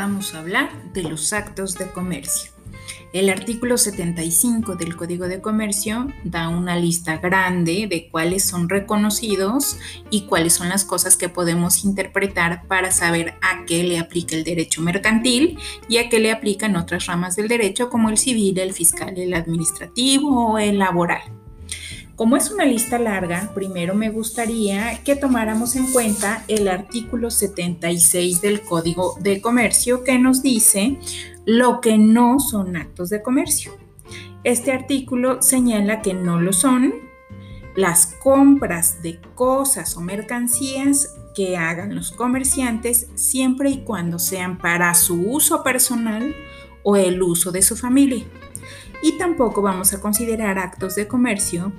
vamos a hablar de los actos de comercio. El artículo 75 del Código de Comercio da una lista grande de cuáles son reconocidos y cuáles son las cosas que podemos interpretar para saber a qué le aplica el derecho mercantil y a qué le aplican otras ramas del derecho como el civil, el fiscal, el administrativo o el laboral. Como es una lista larga, primero me gustaría que tomáramos en cuenta el artículo 76 del Código de Comercio que nos dice lo que no son actos de comercio. Este artículo señala que no lo son las compras de cosas o mercancías que hagan los comerciantes siempre y cuando sean para su uso personal o el uso de su familia. Y tampoco vamos a considerar actos de comercio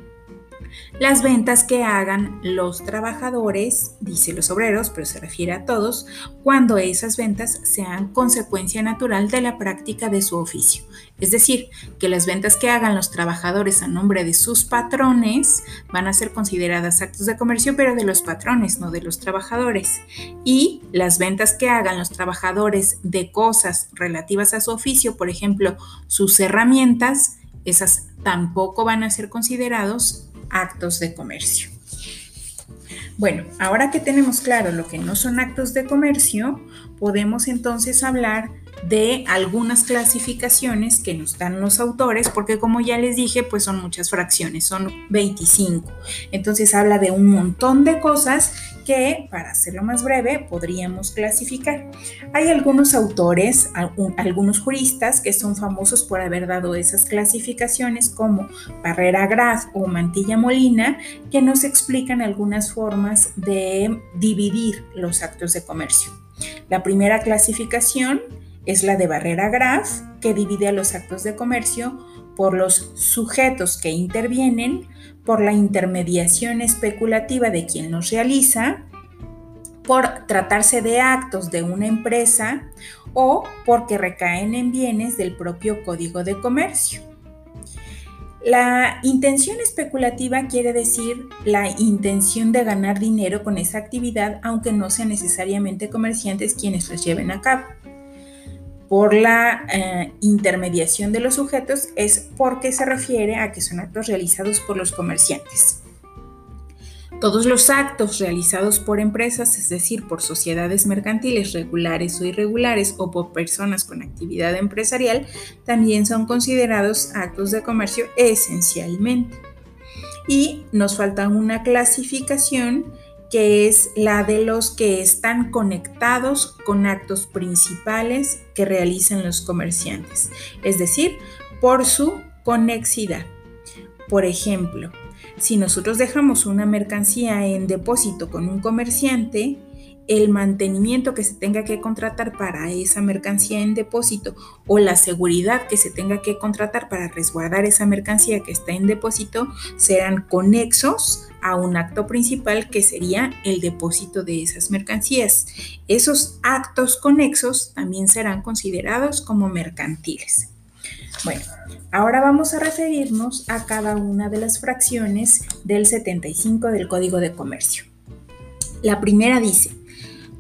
las ventas que hagan los trabajadores, dice los obreros, pero se refiere a todos, cuando esas ventas sean consecuencia natural de la práctica de su oficio. Es decir, que las ventas que hagan los trabajadores a nombre de sus patrones van a ser consideradas actos de comercio, pero de los patrones, no de los trabajadores. Y las ventas que hagan los trabajadores de cosas relativas a su oficio, por ejemplo, sus herramientas, esas tampoco van a ser considerados actos de comercio. Bueno, ahora que tenemos claro lo que no son actos de comercio, podemos entonces hablar de algunas clasificaciones que nos dan los autores, porque como ya les dije, pues son muchas fracciones, son 25. Entonces habla de un montón de cosas que, para hacerlo más breve, podríamos clasificar. Hay algunos autores, algunos juristas que son famosos por haber dado esas clasificaciones como Barrera Graf o Mantilla Molina, que nos explican algunas formas de dividir los actos de comercio. La primera clasificación es la de Barrera Graf, que divide a los actos de comercio por los sujetos que intervienen, por la intermediación especulativa de quien los realiza, por tratarse de actos de una empresa o porque recaen en bienes del propio Código de Comercio. La intención especulativa quiere decir la intención de ganar dinero con esa actividad, aunque no sean necesariamente comerciantes quienes los lleven a cabo por la eh, intermediación de los sujetos es porque se refiere a que son actos realizados por los comerciantes. Todos los actos realizados por empresas, es decir, por sociedades mercantiles regulares o irregulares o por personas con actividad empresarial, también son considerados actos de comercio esencialmente. Y nos falta una clasificación que es la de los que están conectados con actos principales que realizan los comerciantes, es decir, por su conexidad. Por ejemplo, si nosotros dejamos una mercancía en depósito con un comerciante, el mantenimiento que se tenga que contratar para esa mercancía en depósito o la seguridad que se tenga que contratar para resguardar esa mercancía que está en depósito serán conexos a un acto principal que sería el depósito de esas mercancías. Esos actos conexos también serán considerados como mercantiles. Bueno, ahora vamos a referirnos a cada una de las fracciones del 75 del Código de Comercio. La primera dice,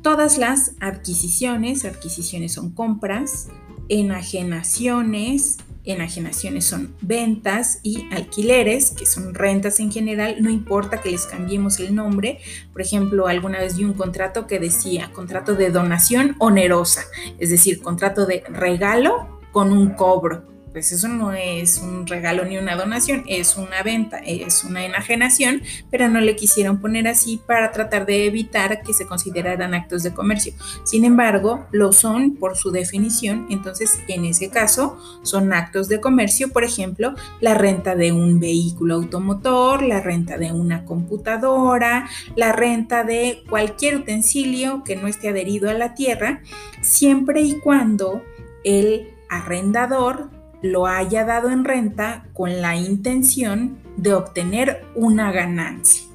todas las adquisiciones, adquisiciones son compras, enajenaciones, enajenaciones son ventas y alquileres, que son rentas en general, no importa que les cambiemos el nombre. Por ejemplo, alguna vez vi un contrato que decía contrato de donación onerosa, es decir, contrato de regalo con un cobro pues eso no es un regalo ni una donación, es una venta, es una enajenación, pero no le quisieron poner así para tratar de evitar que se consideraran actos de comercio. Sin embargo, lo son por su definición, entonces en ese caso son actos de comercio, por ejemplo, la renta de un vehículo automotor, la renta de una computadora, la renta de cualquier utensilio que no esté adherido a la tierra, siempre y cuando el arrendador lo haya dado en renta con la intención de obtener una ganancia.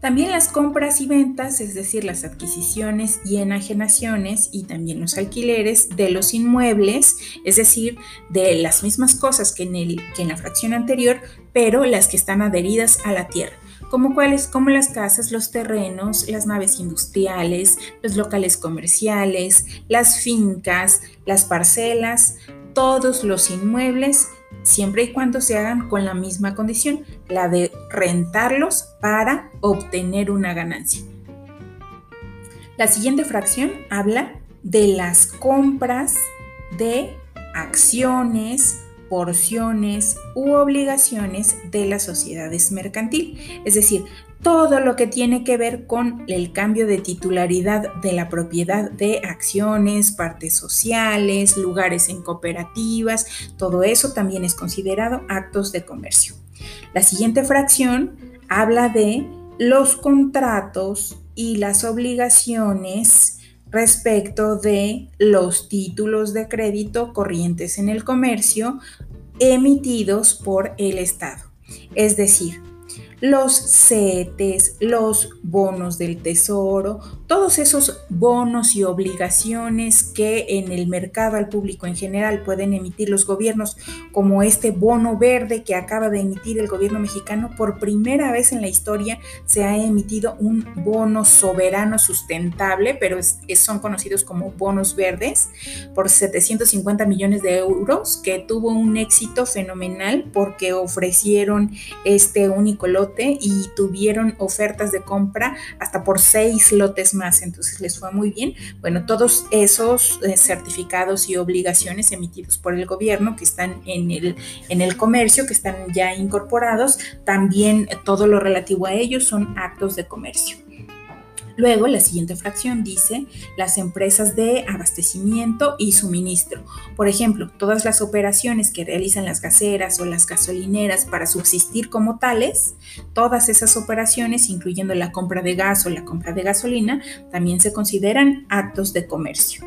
También las compras y ventas, es decir, las adquisiciones y enajenaciones y también los alquileres de los inmuebles, es decir, de las mismas cosas que en, el, que en la fracción anterior, pero las que están adheridas a la tierra. como cuáles, como las casas, los terrenos, las naves industriales, los locales comerciales, las fincas, las parcelas, todos los inmuebles, siempre y cuando se hagan con la misma condición, la de rentarlos para obtener una ganancia. La siguiente fracción habla de las compras de acciones, porciones u obligaciones de las sociedades mercantil, es decir, todo lo que tiene que ver con el cambio de titularidad de la propiedad de acciones, partes sociales, lugares en cooperativas, todo eso también es considerado actos de comercio. La siguiente fracción habla de los contratos y las obligaciones respecto de los títulos de crédito corrientes en el comercio emitidos por el Estado. Es decir, los CETES, los bonos del tesoro, todos esos bonos y obligaciones que en el mercado al público en general pueden emitir los gobiernos, como este bono verde que acaba de emitir el gobierno mexicano, por primera vez en la historia se ha emitido un bono soberano sustentable, pero son conocidos como bonos verdes, por 750 millones de euros, que tuvo un éxito fenomenal porque ofrecieron este único lote y tuvieron ofertas de compra hasta por seis lotes más, entonces les fue muy bien. Bueno, todos esos eh, certificados y obligaciones emitidos por el gobierno que están en el, en el comercio, que están ya incorporados, también todo lo relativo a ellos son actos de comercio. Luego, la siguiente fracción dice las empresas de abastecimiento y suministro. Por ejemplo, todas las operaciones que realizan las gaseras o las gasolineras para subsistir como tales, todas esas operaciones, incluyendo la compra de gas o la compra de gasolina, también se consideran actos de comercio.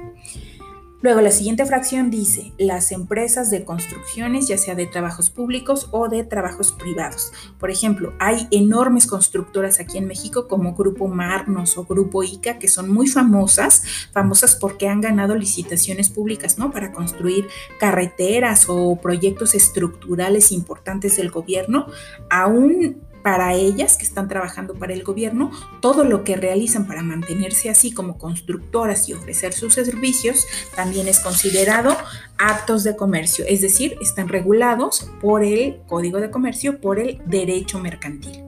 Luego la siguiente fracción dice las empresas de construcciones, ya sea de trabajos públicos o de trabajos privados. Por ejemplo, hay enormes constructoras aquí en México como Grupo Marnos o Grupo ICA que son muy famosas, famosas porque han ganado licitaciones públicas, ¿no? Para construir carreteras o proyectos estructurales importantes del gobierno. Aún para ellas que están trabajando para el gobierno, todo lo que realizan para mantenerse así como constructoras y ofrecer sus servicios también es considerado actos de comercio, es decir, están regulados por el Código de Comercio, por el derecho mercantil.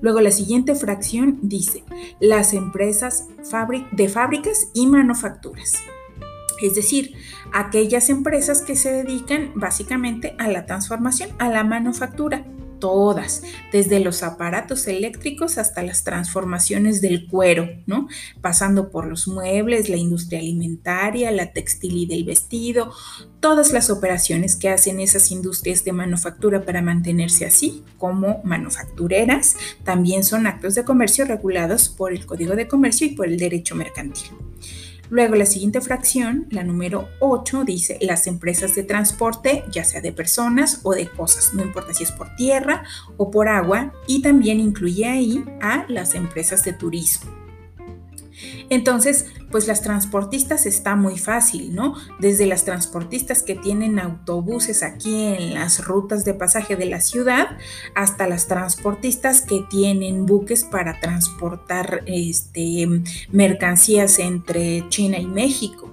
Luego la siguiente fracción dice las empresas de fábricas y manufacturas. Es decir, aquellas empresas que se dedican básicamente a la transformación, a la manufactura todas, desde los aparatos eléctricos hasta las transformaciones del cuero, ¿no? Pasando por los muebles, la industria alimentaria, la textil y del vestido, todas las operaciones que hacen esas industrias de manufactura para mantenerse así como manufactureras, también son actos de comercio regulados por el Código de Comercio y por el derecho mercantil. Luego la siguiente fracción, la número 8, dice las empresas de transporte, ya sea de personas o de cosas, no importa si es por tierra o por agua, y también incluye ahí a las empresas de turismo. Entonces, pues las transportistas está muy fácil, ¿no? Desde las transportistas que tienen autobuses aquí en las rutas de pasaje de la ciudad hasta las transportistas que tienen buques para transportar este, mercancías entre China y México.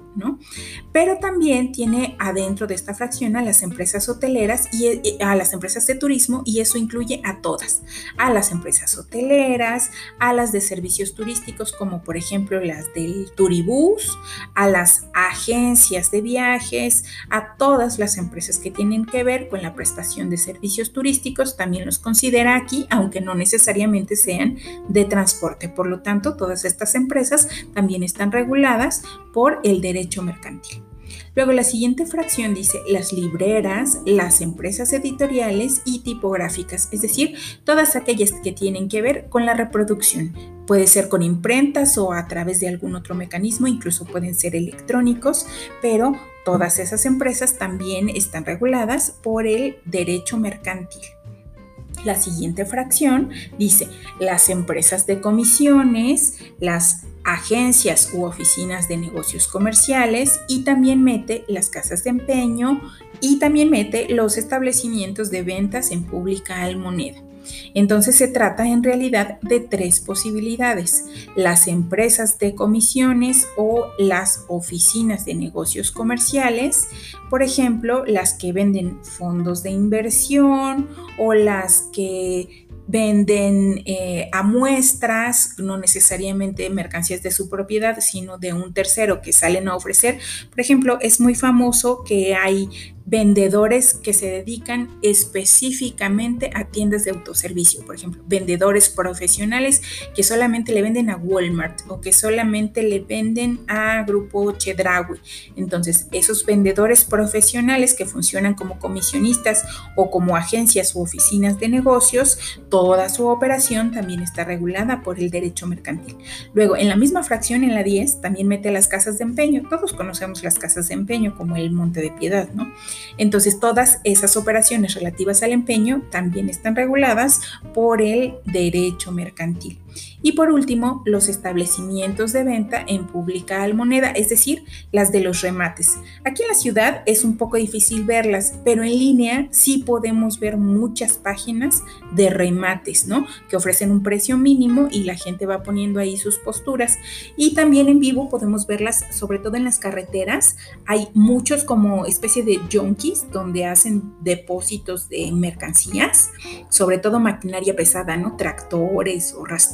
Pero también tiene adentro de esta fracción a las empresas hoteleras y a las empresas de turismo y eso incluye a todas, a las empresas hoteleras, a las de servicios turísticos como por ejemplo las del Turibús, a las agencias de viajes, a todas las empresas que tienen que ver con la prestación de servicios turísticos, también los considera aquí, aunque no necesariamente sean de transporte. Por lo tanto, todas estas empresas también están reguladas por el derecho mercantil. Luego la siguiente fracción dice las libreras, las empresas editoriales y tipográficas, es decir, todas aquellas que tienen que ver con la reproducción. Puede ser con imprentas o a través de algún otro mecanismo, incluso pueden ser electrónicos, pero todas esas empresas también están reguladas por el derecho mercantil. La siguiente fracción dice las empresas de comisiones, las agencias u oficinas de negocios comerciales y también mete las casas de empeño y también mete los establecimientos de ventas en pública al moneda. Entonces se trata en realidad de tres posibilidades. Las empresas de comisiones o las oficinas de negocios comerciales, por ejemplo, las que venden fondos de inversión o las que venden eh, a muestras, no necesariamente mercancías de su propiedad, sino de un tercero que salen a ofrecer. Por ejemplo, es muy famoso que hay vendedores que se dedican específicamente a tiendas de autoservicio, por ejemplo, vendedores profesionales que solamente le venden a Walmart o que solamente le venden a Grupo Chedraui. Entonces, esos vendedores profesionales que funcionan como comisionistas o como agencias u oficinas de negocios, toda su operación también está regulada por el derecho mercantil. Luego, en la misma fracción, en la 10, también mete las casas de empeño. Todos conocemos las casas de empeño como el Monte de Piedad, ¿no? Entonces, todas esas operaciones relativas al empeño también están reguladas por el derecho mercantil. Y por último, los establecimientos de venta en pública almoneda, es decir, las de los remates. Aquí en la ciudad es un poco difícil verlas, pero en línea sí podemos ver muchas páginas de remates, ¿no? Que ofrecen un precio mínimo y la gente va poniendo ahí sus posturas. Y también en vivo podemos verlas, sobre todo en las carreteras. Hay muchos como especie de junkies donde hacen depósitos de mercancías, sobre todo maquinaria pesada, ¿no? Tractores o rastrillos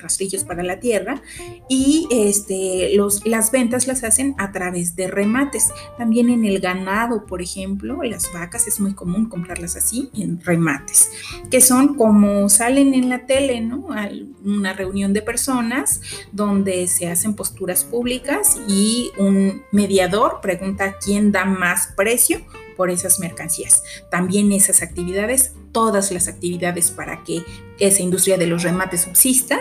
rastrillos, para la tierra, y este, los, las ventas las hacen a través de remates. También en el ganado, por ejemplo, las vacas es muy común comprarlas así, en remates, que son como salen en la tele, ¿no? Una reunión de personas donde se hacen posturas públicas y un mediador pregunta quién da más precio por esas mercancías. También esas actividades, todas las actividades para que esa industria de los remates subsista,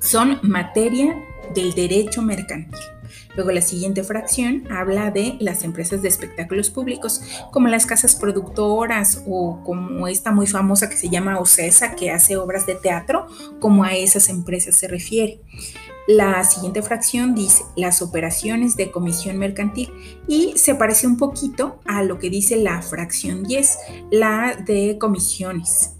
son materia del derecho mercantil. Luego la siguiente fracción habla de las empresas de espectáculos públicos, como las casas productoras o como esta muy famosa que se llama OCESA, que hace obras de teatro, como a esas empresas se refiere. La siguiente fracción dice las operaciones de comisión mercantil y se parece un poquito a lo que dice la fracción 10, la de comisiones.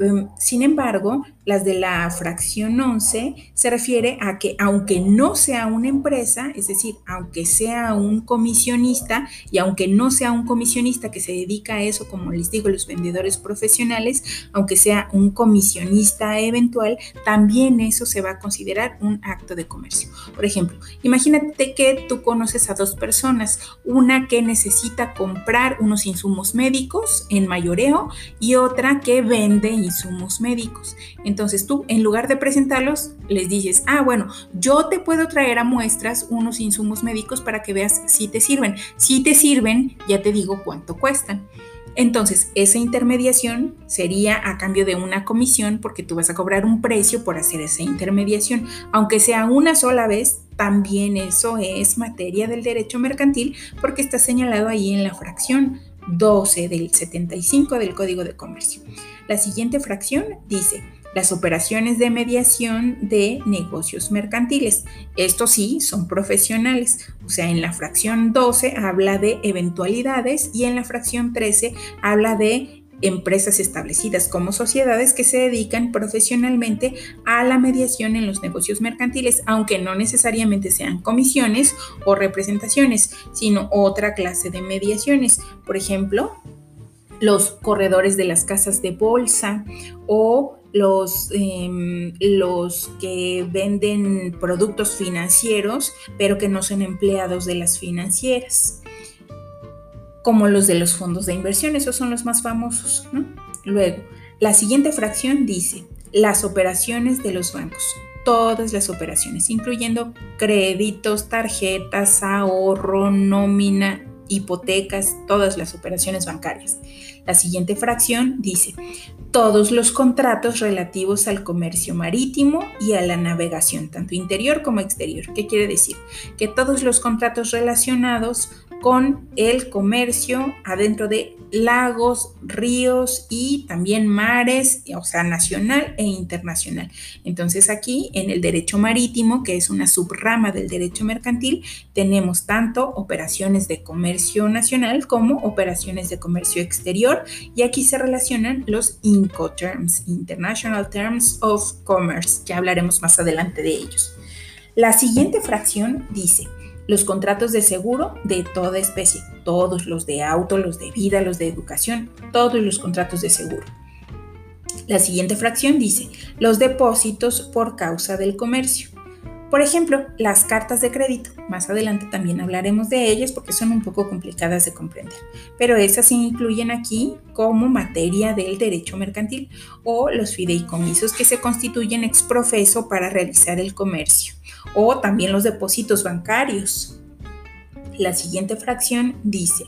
Em, sin embargo, las de la fracción 11 se refiere a que aunque no sea una empresa, es decir, aunque sea un comisionista y aunque no sea un comisionista que se dedica a eso, como les digo, los vendedores profesionales, aunque sea un comisionista eventual, también eso se va a considerar un acto de comercio. Por ejemplo, imagínate que tú conoces a dos personas, una que necesita comprar unos insumos médicos en mayoreo y otra que vende insumos médicos. Entonces tú, en lugar de presentarlos, les dices, ah, bueno, yo te puedo traer a muestras unos insumos médicos para que veas si te sirven. Si te sirven, ya te digo cuánto cuestan. Entonces, esa intermediación sería a cambio de una comisión porque tú vas a cobrar un precio por hacer esa intermediación. Aunque sea una sola vez, también eso es materia del derecho mercantil porque está señalado ahí en la fracción 12 del 75 del Código de Comercio. La siguiente fracción dice, las operaciones de mediación de negocios mercantiles. Estos sí son profesionales, o sea, en la fracción 12 habla de eventualidades y en la fracción 13 habla de empresas establecidas como sociedades que se dedican profesionalmente a la mediación en los negocios mercantiles, aunque no necesariamente sean comisiones o representaciones, sino otra clase de mediaciones. Por ejemplo, los corredores de las casas de bolsa o los, em, los que venden productos financieros, pero que no son empleados de las financieras como los de los fondos de inversión, esos son los más famosos. Luego, la siguiente fracción dice las operaciones de los bancos, todas las operaciones, incluyendo créditos, tarjetas, ahorro, nómina, hipotecas, todas las operaciones bancarias. La siguiente fracción dice todos los contratos relativos al comercio marítimo y a la navegación, tanto interior como exterior. ¿Qué quiere decir? Que todos los contratos relacionados con el comercio adentro de lagos, ríos y también mares, o sea, nacional e internacional. Entonces aquí en el derecho marítimo, que es una subrama del derecho mercantil, tenemos tanto operaciones de comercio nacional como operaciones de comercio exterior y aquí se relacionan los Incoterms, International Terms of Commerce, que hablaremos más adelante de ellos. La siguiente fracción dice, los contratos de seguro de toda especie, todos los de auto, los de vida, los de educación, todos los contratos de seguro. La siguiente fracción dice los depósitos por causa del comercio. Por ejemplo, las cartas de crédito. Más adelante también hablaremos de ellas porque son un poco complicadas de comprender, pero esas se incluyen aquí como materia del derecho mercantil o los fideicomisos que se constituyen ex profeso para realizar el comercio o también los depósitos bancarios. La siguiente fracción dice,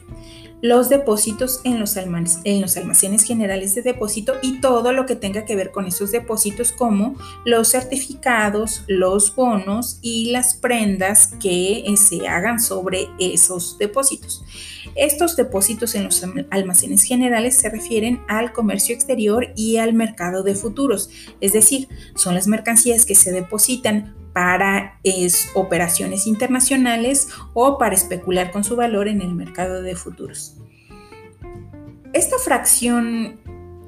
los depósitos en los, en los, almacenes generales de depósito y todo lo que tenga que ver con esos depósitos como los certificados, los bonos y las prendas que eh, se hagan sobre esos depósitos. Estos depósitos en los almacenes generales se refieren al comercio exterior y al mercado de futuros, es decir, son las mercancías que se depositan para operaciones internacionales o para especular con su valor en el mercado de futuros. Esta fracción,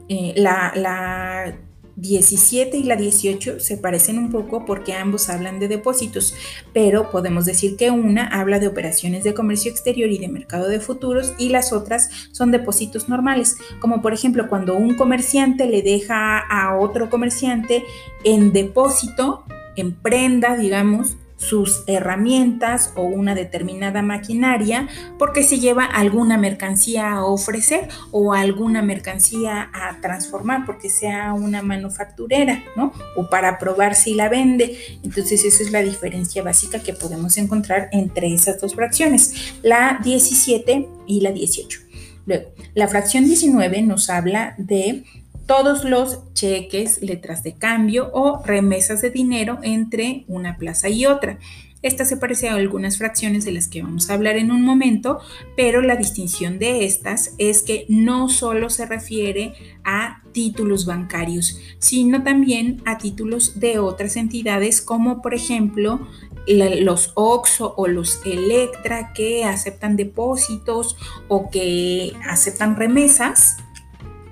eh, la, la 17 y la 18 se parecen un poco porque ambos hablan de depósitos, pero podemos decir que una habla de operaciones de comercio exterior y de mercado de futuros y las otras son depósitos normales, como por ejemplo cuando un comerciante le deja a otro comerciante en depósito en prenda, digamos, sus herramientas o una determinada maquinaria porque se lleva alguna mercancía a ofrecer o alguna mercancía a transformar porque sea una manufacturera, ¿no? O para probar si la vende. Entonces esa es la diferencia básica que podemos encontrar entre esas dos fracciones, la 17 y la 18. Luego, la fracción 19 nos habla de todos los cheques, letras de cambio o remesas de dinero entre una plaza y otra. Esta se parece a algunas fracciones de las que vamos a hablar en un momento, pero la distinción de estas es que no solo se refiere a títulos bancarios, sino también a títulos de otras entidades como por ejemplo los OXO o los Electra que aceptan depósitos o que aceptan remesas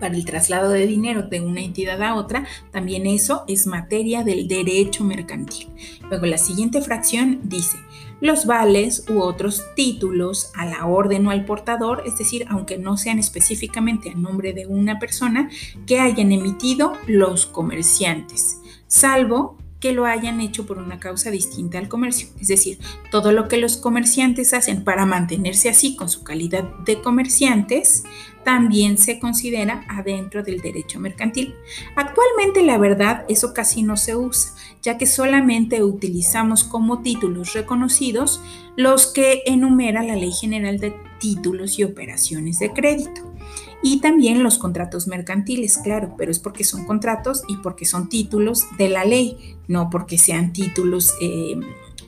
para el traslado de dinero de una entidad a otra, también eso es materia del derecho mercantil. Luego la siguiente fracción dice, los vales u otros títulos a la orden o al portador, es decir, aunque no sean específicamente a nombre de una persona, que hayan emitido los comerciantes, salvo que lo hayan hecho por una causa distinta al comercio. Es decir, todo lo que los comerciantes hacen para mantenerse así con su calidad de comerciantes, también se considera adentro del derecho mercantil. Actualmente, la verdad, eso casi no se usa, ya que solamente utilizamos como títulos reconocidos los que enumera la Ley General de Títulos y Operaciones de Crédito. Y también los contratos mercantiles, claro, pero es porque son contratos y porque son títulos de la ley, no porque sean títulos eh,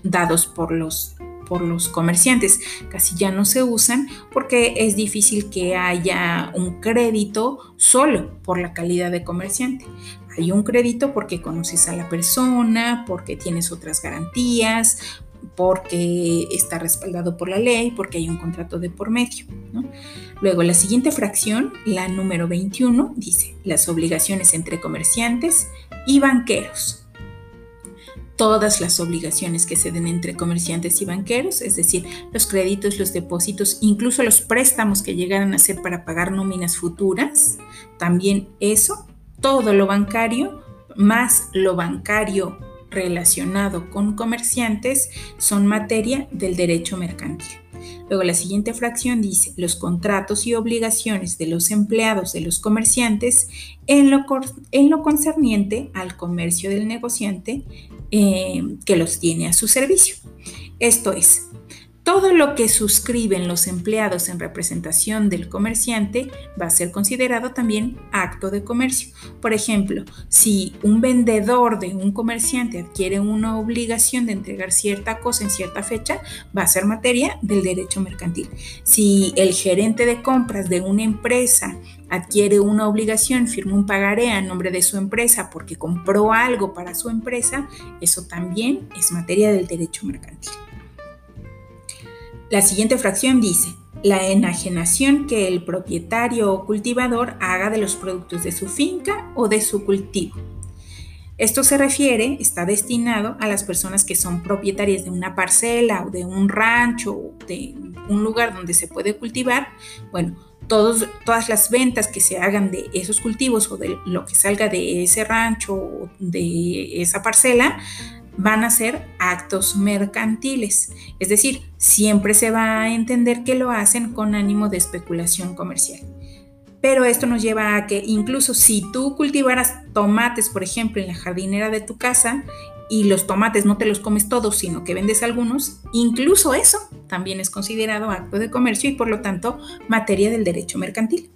dados por los, por los comerciantes. Casi ya no se usan porque es difícil que haya un crédito solo por la calidad de comerciante. Hay un crédito porque conoces a la persona, porque tienes otras garantías, porque está respaldado por la ley, porque hay un contrato de por medio. Luego, la siguiente fracción, la número 21, dice las obligaciones entre comerciantes y banqueros. Todas las obligaciones que se den entre comerciantes y banqueros, es decir, los créditos, los depósitos, incluso los préstamos que llegaran a ser para pagar nóminas futuras, también eso, todo lo bancario, más lo bancario relacionado con comerciantes son materia del derecho mercantil. Luego la siguiente fracción dice los contratos y obligaciones de los empleados de los comerciantes en lo, en lo concerniente al comercio del negociante eh, que los tiene a su servicio. Esto es, todo lo que suscriben los empleados en representación del comerciante va a ser considerado también acto de comercio. Por ejemplo, si un vendedor de un comerciante adquiere una obligación de entregar cierta cosa en cierta fecha, va a ser materia del derecho mercantil. Si el gerente de compras de una empresa adquiere una obligación, firma un pagaré a nombre de su empresa porque compró algo para su empresa, eso también es materia del derecho mercantil. La siguiente fracción dice, la enajenación que el propietario o cultivador haga de los productos de su finca o de su cultivo. Esto se refiere, está destinado a las personas que son propietarias de una parcela o de un rancho o de un lugar donde se puede cultivar. Bueno, todos, todas las ventas que se hagan de esos cultivos o de lo que salga de ese rancho o de esa parcela van a ser actos mercantiles, es decir, siempre se va a entender que lo hacen con ánimo de especulación comercial. Pero esto nos lleva a que incluso si tú cultivaras tomates, por ejemplo, en la jardinera de tu casa y los tomates no te los comes todos, sino que vendes algunos, incluso eso también es considerado acto de comercio y por lo tanto materia del derecho mercantil.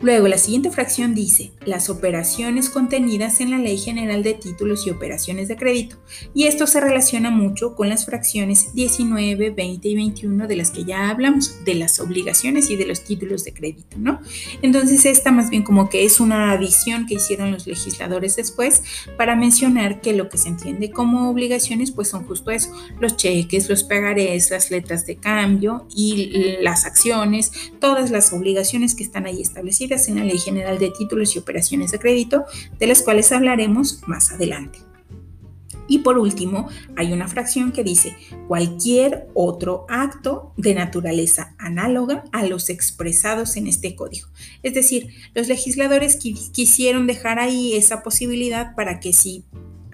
Luego, la siguiente fracción dice las operaciones contenidas en la Ley General de Títulos y Operaciones de Crédito. Y esto se relaciona mucho con las fracciones 19, 20 y 21 de las que ya hablamos, de las obligaciones y de los títulos de crédito, ¿no? Entonces, esta más bien como que es una adición que hicieron los legisladores después para mencionar que lo que se entiende como obligaciones, pues son justo eso, los cheques, los pagarés, las letras de cambio y las acciones, todas las obligaciones que están ahí establecidas en la Ley General de Títulos y Operaciones de Crédito, de las cuales hablaremos más adelante. Y por último, hay una fracción que dice cualquier otro acto de naturaleza análoga a los expresados en este código. Es decir, los legisladores quisieron dejar ahí esa posibilidad para que si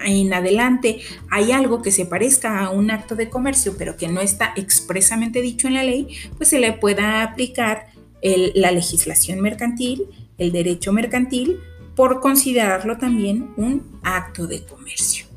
en adelante hay algo que se parezca a un acto de comercio, pero que no está expresamente dicho en la ley, pues se le pueda aplicar la legislación mercantil, el derecho mercantil, por considerarlo también un acto de comercio.